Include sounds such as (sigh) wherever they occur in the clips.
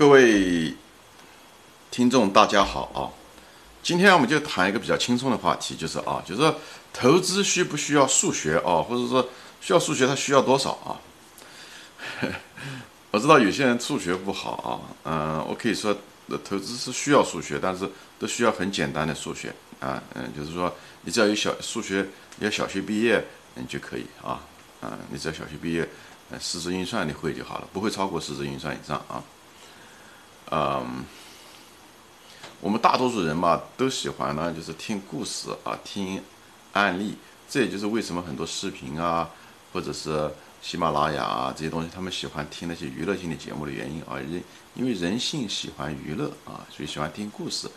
各位听众，大家好啊！今天我们就谈一个比较轻松的话题，就是啊，就是说投资需不需要数学啊，或者说需要数学，它需要多少啊？(laughs) 我知道有些人数学不好啊，嗯，我可以说投资是需要数学，但是都需要很简单的数学啊，嗯，就是说你只要有小数学，你要小学毕业你就可以啊，嗯，你只要小学毕业，嗯，四则运算你会就好了，不会超过四则运算以上啊。嗯，我们大多数人嘛都喜欢呢，就是听故事啊，听案例。这也就是为什么很多视频啊，或者是喜马拉雅啊这些东西，他们喜欢听那些娱乐性的节目的原因啊。人因为人性喜欢娱乐啊，所以喜欢听故事，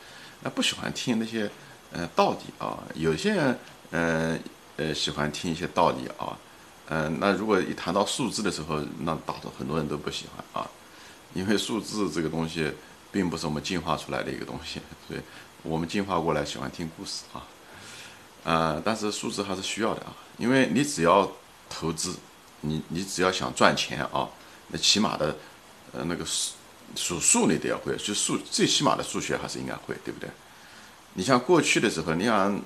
那不喜欢听那些呃道理啊。有些人嗯呃喜欢听一些道理啊，嗯，那如果一谈到数字的时候，那大多很多人都不喜欢啊。因为数字这个东西，并不是我们进化出来的一个东西，(laughs) 所以我们进化过来喜欢听故事啊，呃，但是数字还是需要的啊，因为你只要投资，你你只要想赚钱啊，那起码的，呃，那个数数数你都要会，就数最起码的数学还是应该会，对不对？你像过去的时候，你想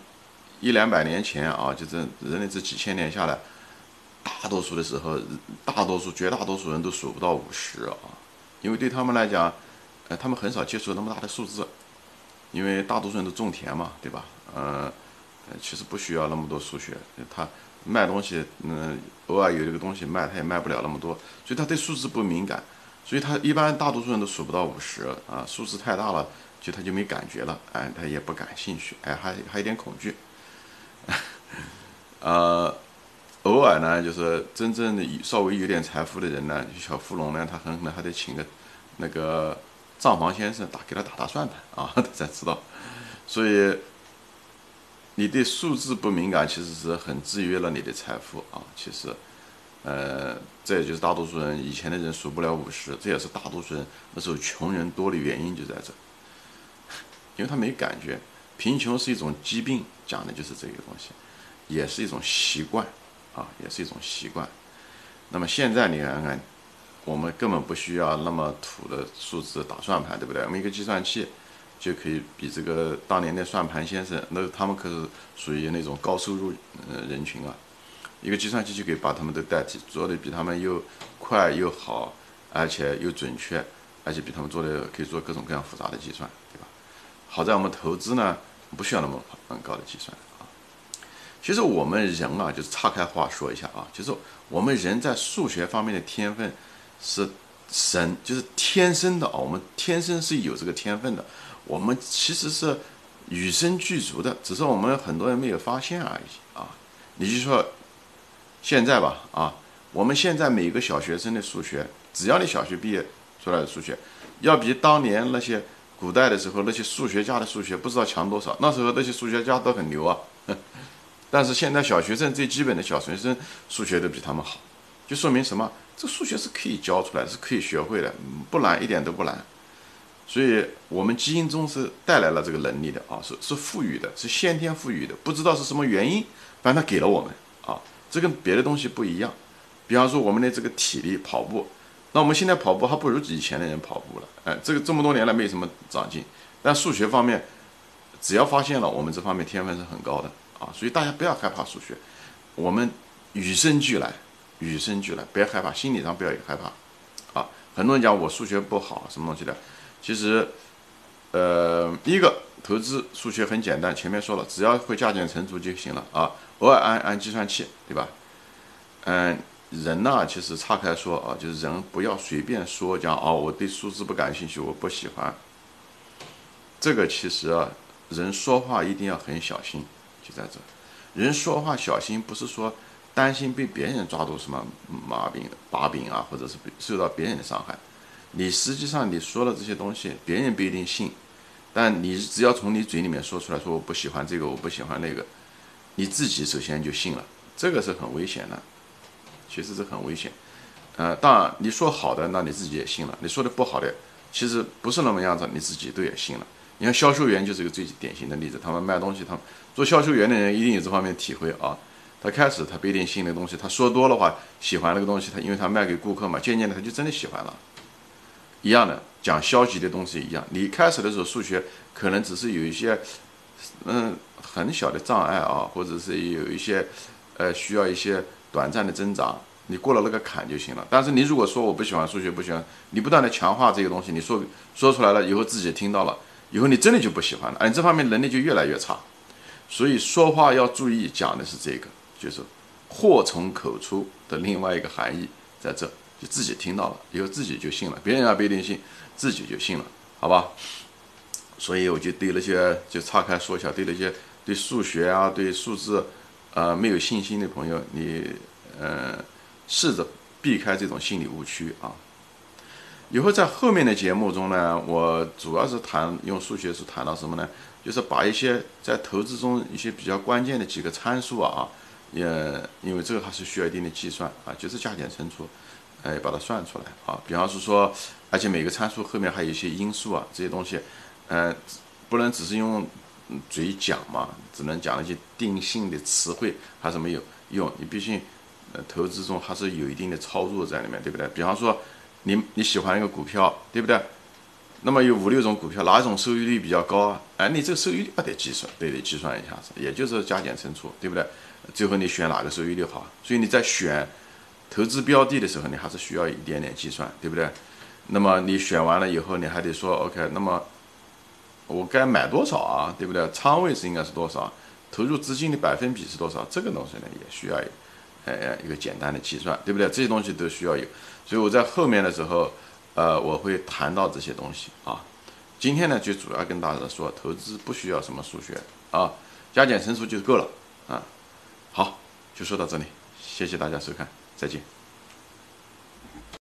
一两百年前啊，就是人类这几千年下来，大多数的时候，大多数绝大多数人都数不到五十啊。因为对他们来讲，呃，他们很少接触那么大的数字，因为大多数人都种田嘛，对吧？呃，其实不需要那么多数学，他卖东西，嗯，偶尔有这个东西卖，他也卖不了那么多，所以他对数字不敏感，所以他一般大多数人都数不到五十啊，数字太大了，就他就没感觉了，哎，他也不感兴趣，哎，还还有点恐惧，(laughs) 呃。偶尔呢，就是真正的稍微有点财富的人呢，小富翁呢，他很可能还得请个那个账房先生打给他打打算盘啊，他 (laughs) 才知道。所以你对数字不敏感，其实是很制约了你的财富啊。其实，呃，这也就是大多数人以前的人数不了五十，这也是大多数人那时候穷人多的原因就在这，(laughs) 因为他没感觉。贫穷是一种疾病，讲的就是这个东西，也是一种习惯。啊，也是一种习惯。那么现在你看看，我们根本不需要那么土的数字打算盘，对不对？我们一个计算器就可以比这个当年的算盘先生，那他们可是属于那种高收入呃人群啊。一个计算器就可以把他们都代替，做的比他们又快又好，而且又准确，而且比他们做的可以做各种各样复杂的计算，对吧？好在我们投资呢，不需要那么很高的计算。其实我们人啊，就是岔开话说一下啊，就是我们人在数学方面的天分是神，就是天生的啊，我们天生是有这个天分的，我们其实是与生俱足的，只是我们很多人没有发现而已啊。你就说现在吧啊，我们现在每个小学生的数学，只要你小学毕业出来的数学，要比当年那些古代的时候那些数学家的数学不知道强多少，那时候那些数学家都很牛啊。但是现在小学生最基本的小学生数学都比他们好，就说明什么？这数学是可以教出来，是可以学会的，不难，一点都不难。所以我们基因中是带来了这个能力的啊，是是赋予的，是先天赋予的，不知道是什么原因，反正他给了我们啊。这跟别的东西不一样。比方说我们的这个体力跑步，那我们现在跑步还不如以前的人跑步了，哎，这个这么多年来没什么长进。但数学方面，只要发现了，我们这方面天分是很高的。啊，所以大家不要害怕数学，我们与生俱来，与生俱来，别害怕，心理上不要有害怕。啊，很多人讲我数学不好，什么东西的，其实，呃，一个投资数学很简单，前面说了，只要会加减乘除就行了啊，偶尔按按计算器，对吧？嗯，人呢，其实岔开说啊，就是人不要随便说讲哦，我对数字不感兴趣，我不喜欢。这个其实啊，人说话一定要很小心。就在这，人说话小心，不是说担心被别人抓住什么毛病、把柄啊，或者是受到别人的伤害。你实际上你说了这些东西，别人不一定信，但你只要从你嘴里面说出来，说我不喜欢这个，我不喜欢那个，你自己首先就信了，这个是很危险的，其实是很危险。呃，当然你说好的，那你自己也信了；你说的不好的，其实不是那么样子，你自己都也信了。你看销售员就是一个最典型的例子，他们卖东西，他们做销售员的人一定有这方面体会啊。他开始他不一定信那个东西，他说多的话，喜欢那个东西，他因为他卖给顾客嘛，渐渐的他就真的喜欢了。一样的，讲消极的东西一样。你开始的时候数学可能只是有一些，嗯，很小的障碍啊，或者是有一些，呃，需要一些短暂的增长，你过了那个坎就行了。但是你如果说我不喜欢数学，不喜欢，你不断的强化这个东西，你说说出来了以后自己听到了，以后你真的就不喜欢了，而这方面能力就越来越差。所以说话要注意，讲的是这个，就是祸从口出的另外一个含义在这。就自己听到了，以后自己就信了，别人也不一定信，自己就信了，好吧？所以我就对那些就岔开说一下，对那些对数学啊、对数字，呃，没有信心的朋友，你呃试着避开这种心理误区啊。以后在后面的节目中呢，我主要是谈用数学是谈到什么呢？就是把一些在投资中一些比较关键的几个参数啊，也因为这个还是需要一定的计算啊，就是加减乘除。哎，把它算出来啊！比方是说，而且每个参数后面还有一些因素啊，这些东西，嗯，不能只是用嘴讲嘛，只能讲那些定性的词汇，还是没有用。你毕竟，呃，投资中还是有一定的操作在里面，对不对？比方说，你你喜欢一个股票，对不对？那么有五六种股票，哪一种收益率比较高啊？哎，你这个收益率得计算，得得计算一下子，也就是加减乘除，对不对？最后你选哪个收益率好？所以你在选。投资标的的时候，你还是需要一点点计算，对不对？那么你选完了以后，你还得说 OK，那么我该买多少啊？对不对？仓位是应该是多少？投入资金的百分比是多少？这个东西呢，也需要呃一个简单的计算，对不对？这些东西都需要有。所以我在后面的时候，呃，我会谈到这些东西啊。今天呢，就主要跟大家说，投资不需要什么数学啊，加减乘除就够了啊。好，就说到这里，谢谢大家收看。再见。